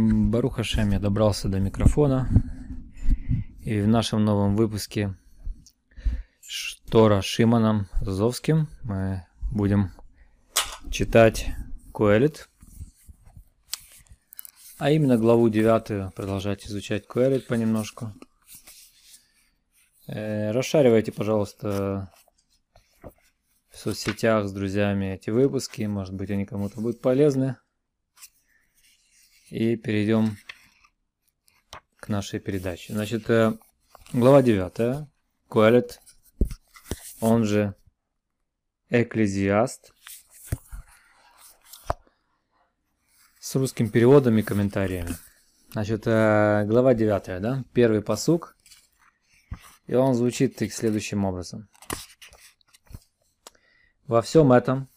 Баруха Шем, я добрался до микрофона. И в нашем новом выпуске Штора Шиманом Зазовским мы будем читать Куэлит. А именно главу 9 продолжать изучать Куэлит понемножку. Э, расшаривайте, пожалуйста, в соцсетях с друзьями эти выпуски. Может быть, они кому-то будут полезны. И перейдем к нашей передаче. Значит, э, глава 9. Куэлет, он же Экклезиаст. С русским переводом и комментариями. Значит, э, глава 9, да? Первый посук. И он звучит следующим образом. Во всем этом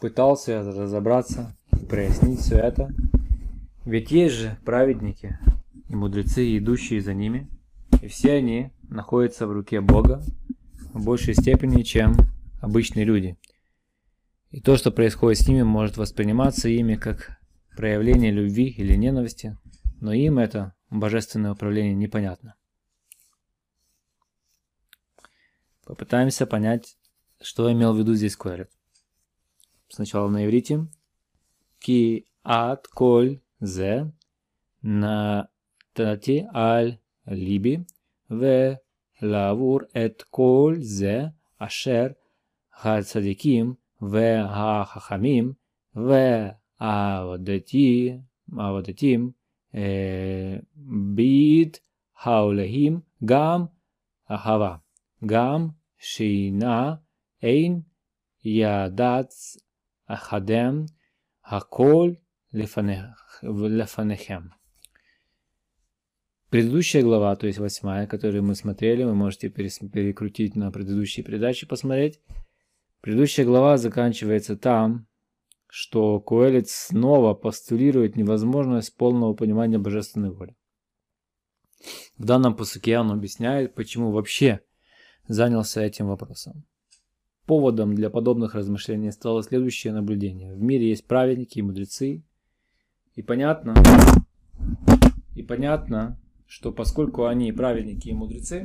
пытался разобраться, прояснить все это – ведь есть же праведники и мудрецы, идущие за ними, и все они находятся в руке Бога в большей степени, чем обычные люди. И то, что происходит с ними, может восприниматься ими как проявление любви или ненависти, но им это божественное управление непонятно. Попытаемся понять, что имел в виду здесь Куэрет. Сначала на иврите. Ки ат коль זה נתתי על ליבי ולעבור את כל זה אשר הצדיקים והחכמים והעבודתים ביד העולהים גם אהבה, גם שינה אין ידעת אחדם הכל Лефанехем. Предыдущая глава, то есть восьмая, которую мы смотрели, вы можете перекрутить на предыдущие передачи, посмотреть. Предыдущая глава заканчивается там, что Куэлец снова постулирует невозможность полного понимания божественной воли. В данном посуке он объясняет, почему вообще занялся этим вопросом. Поводом для подобных размышлений стало следующее наблюдение. В мире есть праведники и мудрецы, и понятно, и понятно, что поскольку они праведники и мудрецы,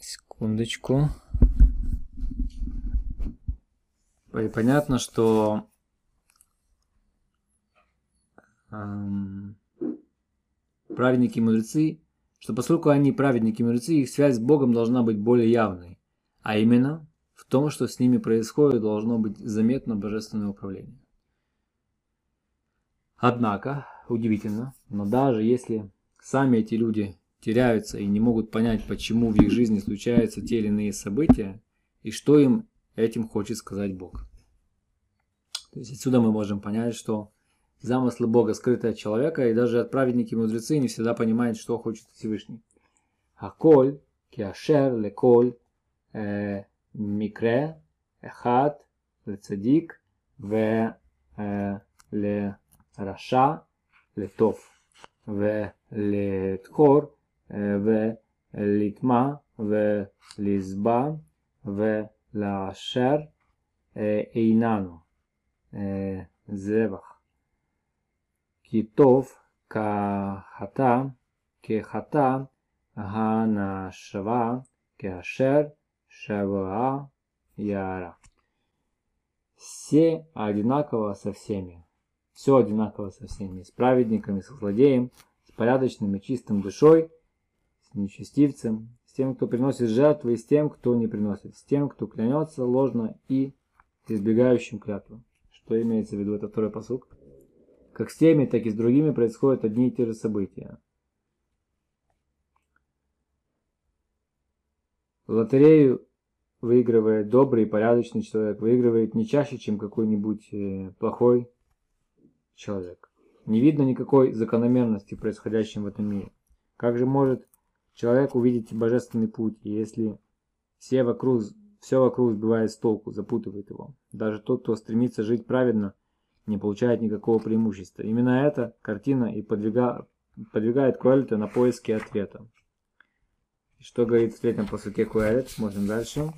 секундочку, и понятно, что эм, праведники и мудрецы, что поскольку они праведники и мудрецы, их связь с Богом должна быть более явной, а именно в том, что с ними происходит, должно быть заметно божественное управление. Однако, удивительно, но даже если сами эти люди теряются и не могут понять, почему в их жизни случаются те или иные события, и что им этим хочет сказать Бог. То есть отсюда мы можем понять, что замыслы Бога скрыты от человека, и даже от праведники и мудрецы не всегда понимают, что хочет Всевышний. Аколь, киашер, леколь, э, מקרה אחד לצדיק ולרשע לטוב ולדקור ולטמע ולזבע ולאשר איננו זבח. כי טוב כחטא כחטא הנשבה כאשר Шавуа Яра. Все одинаково со всеми. Все одинаково со всеми. С праведниками, с злодеем, с порядочным и чистым душой, с нечестивцем, с тем, кто приносит жертвы, и с тем, кто не приносит, с тем, кто клянется ложно и избегающим клятву. Что имеется в виду это второй посук? Как с теми, так и с другими происходят одни и те же события. лотерею выигрывает добрый и порядочный человек, выигрывает не чаще, чем какой-нибудь э, плохой человек. Не видно никакой закономерности происходящем в этом мире. Как же может человек увидеть божественный путь, если все вокруг, все вокруг сбивает с толку, запутывает его? Даже тот, кто стремится жить праведно, не получает никакого преимущества. Именно эта картина и подвига, подвигает Куэльта на поиски ответа. Что говорит в третьем посуке Куэлет? Смотрим дальше.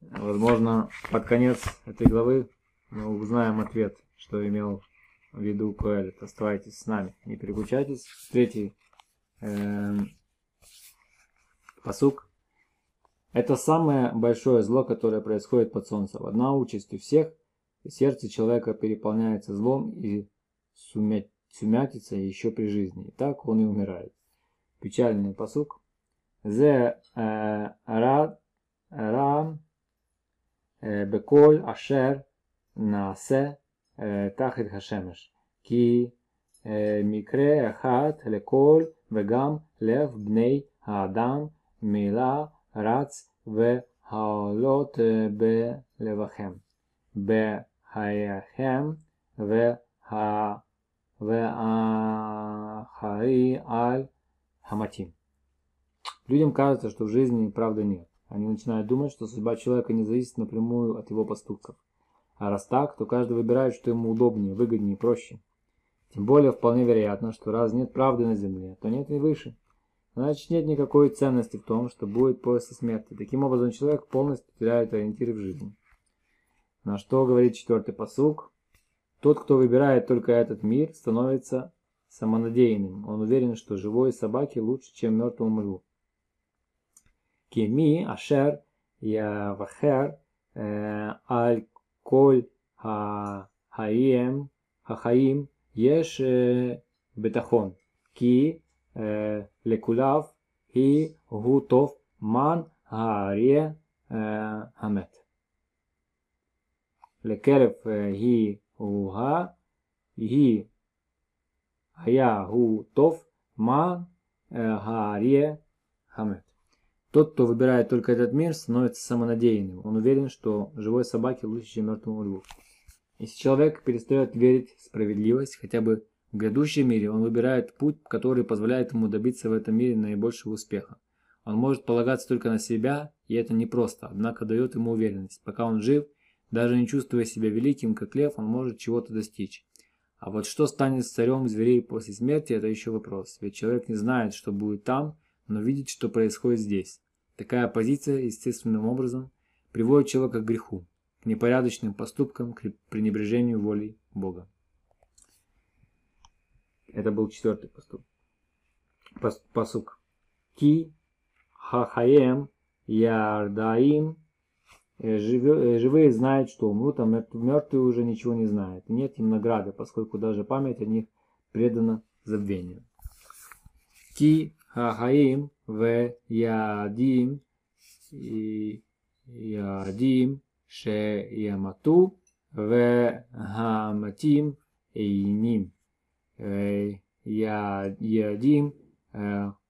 Возможно, под конец этой главы мы узнаем ответ, что имел в виду Коэлит. Оставайтесь с нами, не переключайтесь. Третий э, посук. Это самое большое зло, которое происходит под солнцем. Одна участь у всех, и сердце человека переполняется злом и сумя... сумятится еще при жизни. И так он и умирает. Печальный посук. Зе э, рад рам בכל אשר נעשה תחת השמש, כי מקרה אחד לכל וגם לב בני האדם מילה רץ והעלות בלבכם, בחייכם והאחראי על хаматим. Людям кажется, что в жизни правды нет. Они начинают думать, что судьба человека не зависит напрямую от его поступков. А раз так, то каждый выбирает, что ему удобнее, выгоднее, проще. Тем более вполне вероятно, что раз нет правды на земле, то нет и выше. Значит, нет никакой ценности в том, что будет после смерти. Таким образом, человек полностью теряет ориентиры в жизни. На что говорит четвертый посук? Тот, кто выбирает только этот мир, становится самонадеянным. Он уверен, что живой собаке лучше, чем мертвому льву. Кеми ашер я э, аль коль хаим хахаим еш э, бетахон ки э, лекулав и гутов ман гаре амет. Лекерев и уга и я готов ма э, гаре хамет. Тот, кто выбирает только этот мир, становится самонадеянным. Он уверен, что живой собаке лучше, чем мертвому льву. Если человек перестает верить в справедливость, хотя бы в грядущем мире, он выбирает путь, который позволяет ему добиться в этом мире наибольшего успеха. Он может полагаться только на себя, и это непросто, однако дает ему уверенность. Пока он жив, даже не чувствуя себя великим, как лев, он может чего-то достичь. А вот что станет с царем зверей после смерти, это еще вопрос. Ведь человек не знает, что будет там, но видит, что происходит здесь. Такая позиция естественным образом приводит человека к греху, к непорядочным поступкам, к пренебрежению волей Бога. Это был четвертый поступ. посук. Ки хахаем ярдаим Э, э, живые знают, что умрут, а мертвые уже ничего не знают. Нет им награды, поскольку даже память о них предана забвению. Ки хахаим в ядим и ядим ше ямату в гаматим эйним. Э, ядим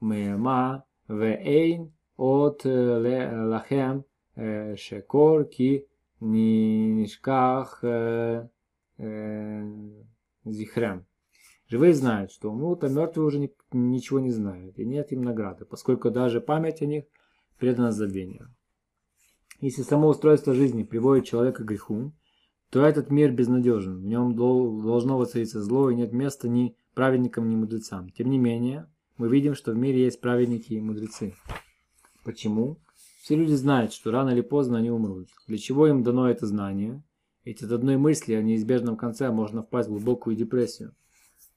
мема в эйн от лахем Шекор ки нишках зихрем. Живые знают, что ну, умрут, а мертвые уже ничего не знают, и нет им награды, поскольку даже память о них предана забвению. Если само устройство жизни приводит человека к греху, то этот мир безнадежен, в нем должно воцариться зло, и нет места ни праведникам, ни мудрецам. Тем не менее, мы видим, что в мире есть праведники и мудрецы. Почему? Все люди знают, что рано или поздно они умрут. Для чего им дано это знание? Ведь от одной мысли о неизбежном конце можно впасть в глубокую депрессию.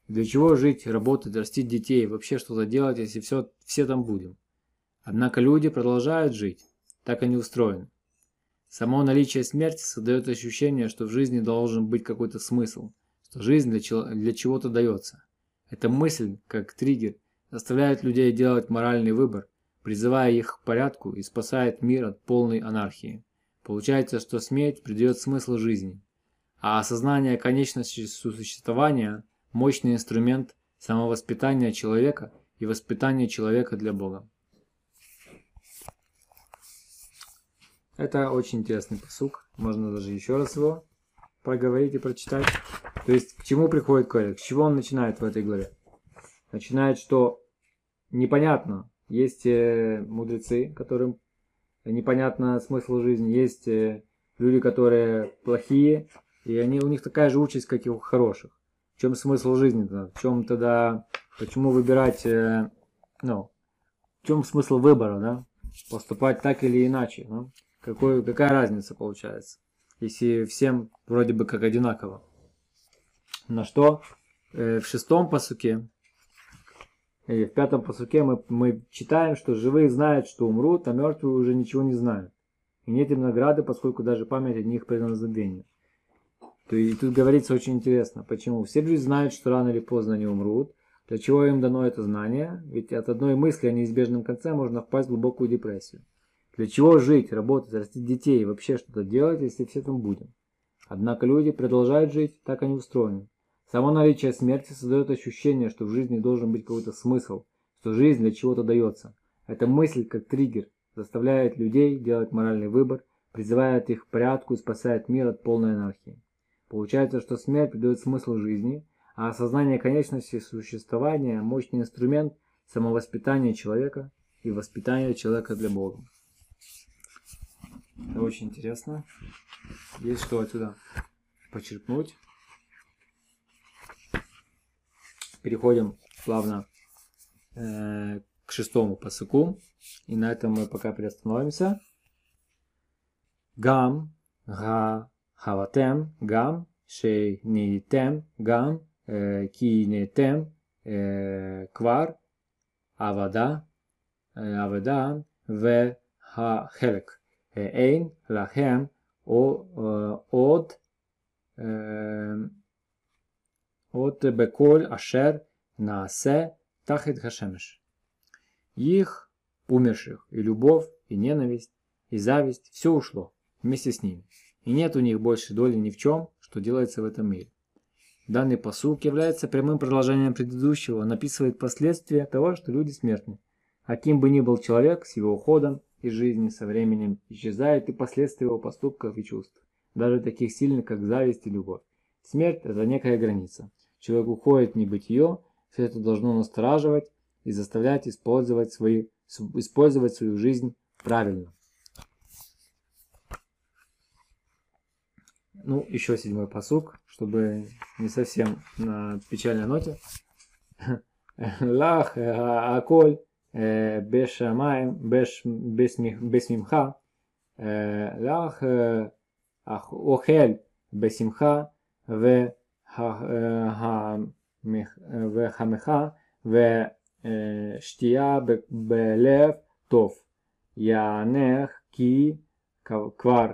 Для чего жить, работать, растить детей, вообще что-то делать, если все, все там будем? Однако люди продолжают жить. Так они устроены. Само наличие смерти создает ощущение, что в жизни должен быть какой-то смысл, что жизнь для, для чего-то дается. Эта мысль, как триггер, заставляет людей делать моральный выбор, призывая их к порядку и спасает мир от полной анархии. Получается, что смерть придает смысл жизни, а осознание конечности существования – мощный инструмент самовоспитания человека и воспитания человека для Бога. Это очень интересный посук. Можно даже еще раз его проговорить и прочитать. То есть, к чему приходит Корец? С чего он начинает в этой главе? Начинает, что непонятно. Есть э, мудрецы, которым непонятно смысл жизни. Есть э, люди, которые плохие, и они, у них такая же участь, как и у хороших. В чем смысл жизни-то? В чем тогда, почему выбирать, э, ну, в чем смысл выбора, да? Поступать так или иначе, ну? Какой, какая разница получается, если всем вроде бы как одинаково? На что в шестом посуке, в пятом посуке мы, мы читаем, что живые знают, что умрут, а мертвые уже ничего не знают. И нет им награды, поскольку даже память о них предана забвению. То и тут говорится очень интересно, почему. Все люди знают, что рано или поздно они умрут. Для чего им дано это знание? Ведь от одной мысли о неизбежном конце можно впасть в глубокую депрессию. Для чего жить, работать, растить детей и вообще что-то делать, если все там будем? Однако люди продолжают жить, так они устроены. Само наличие смерти создает ощущение, что в жизни должен быть какой-то смысл, что жизнь для чего-то дается. Эта мысль, как триггер, заставляет людей делать моральный выбор, призывает их к порядку и спасает мир от полной анархии. Получается, что смерть придает смысл жизни, а осознание конечности существования – мощный инструмент самовоспитания человека и воспитания человека для Бога. Это очень интересно. Есть что отсюда почерпнуть. переходим плавно э, к шестому посыку. И на этом мы пока приостановимся. Гам, га, хаватем, гам, шей не тем гам, э, ки не тем э, квар, авада, э, авада, в ха хелек. Эйн, лахем, о, от от Беколь, Ашер, Наасе, Тахет Хашемеш. Их, умерших, и любовь, и ненависть, и зависть, все ушло вместе с ними. И нет у них больше доли ни в чем, что делается в этом мире. Данный посук является прямым продолжением предыдущего, он описывает последствия того, что люди смертны. А кем бы ни был человек, с его уходом из жизни со временем исчезает и последствия его поступков и чувств, даже таких сильных, как зависть и любовь. Смерть – это некая граница, Человек уходит в небытие, все это должно настораживать и заставлять использовать, свои, использовать свою жизнь правильно. Ну, еще седьмой посук, чтобы не совсем на печальной ноте. Лах э, аколь э, бешамаем бесмимха э, лах охель бесимха в וחמך ושתייה בלב טוב. יענך כי כבר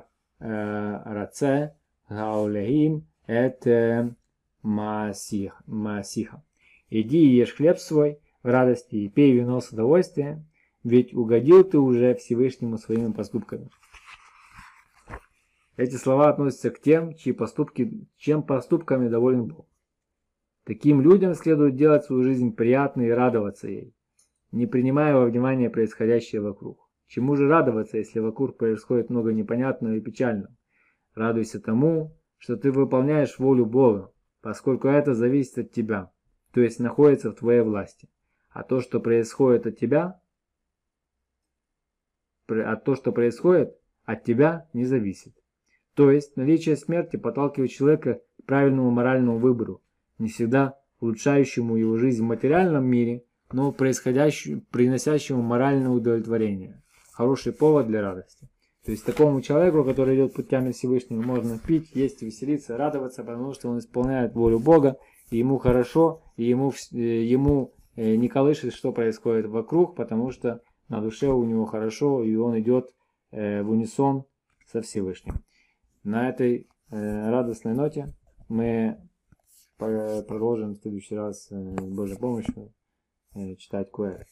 רצה Гаулеим это масих, масиха. Иди и ешь хлеб свой в радости и пей вино с удовольствием, ведь угодил ты уже Всевышнему своими поступками. Эти слова относятся к тем, чьи поступки, чем поступками доволен Бог. Таким людям следует делать свою жизнь приятной и радоваться ей, не принимая во внимание происходящее вокруг. Чему же радоваться, если вокруг происходит много непонятного и печального? Радуйся тому, что ты выполняешь волю Бога, поскольку это зависит от тебя, то есть находится в твоей власти. А то, что происходит от тебя, а то, что происходит от тебя, не зависит. То есть наличие смерти подталкивает человека к правильному моральному выбору, не всегда улучшающему его жизнь в материальном мире, но происходящему, приносящему моральное удовлетворение. Хороший повод для радости. То есть такому человеку, который идет путями Всевышнего, можно пить, есть, веселиться, радоваться, потому что он исполняет волю Бога, и ему хорошо, и ему, э, ему э, не колышет, что происходит вокруг, потому что на душе у него хорошо, и он идет э, в унисон со Всевышним. На этой радостной ноте мы продолжим в следующий раз с Божьей помощью читать Куэр.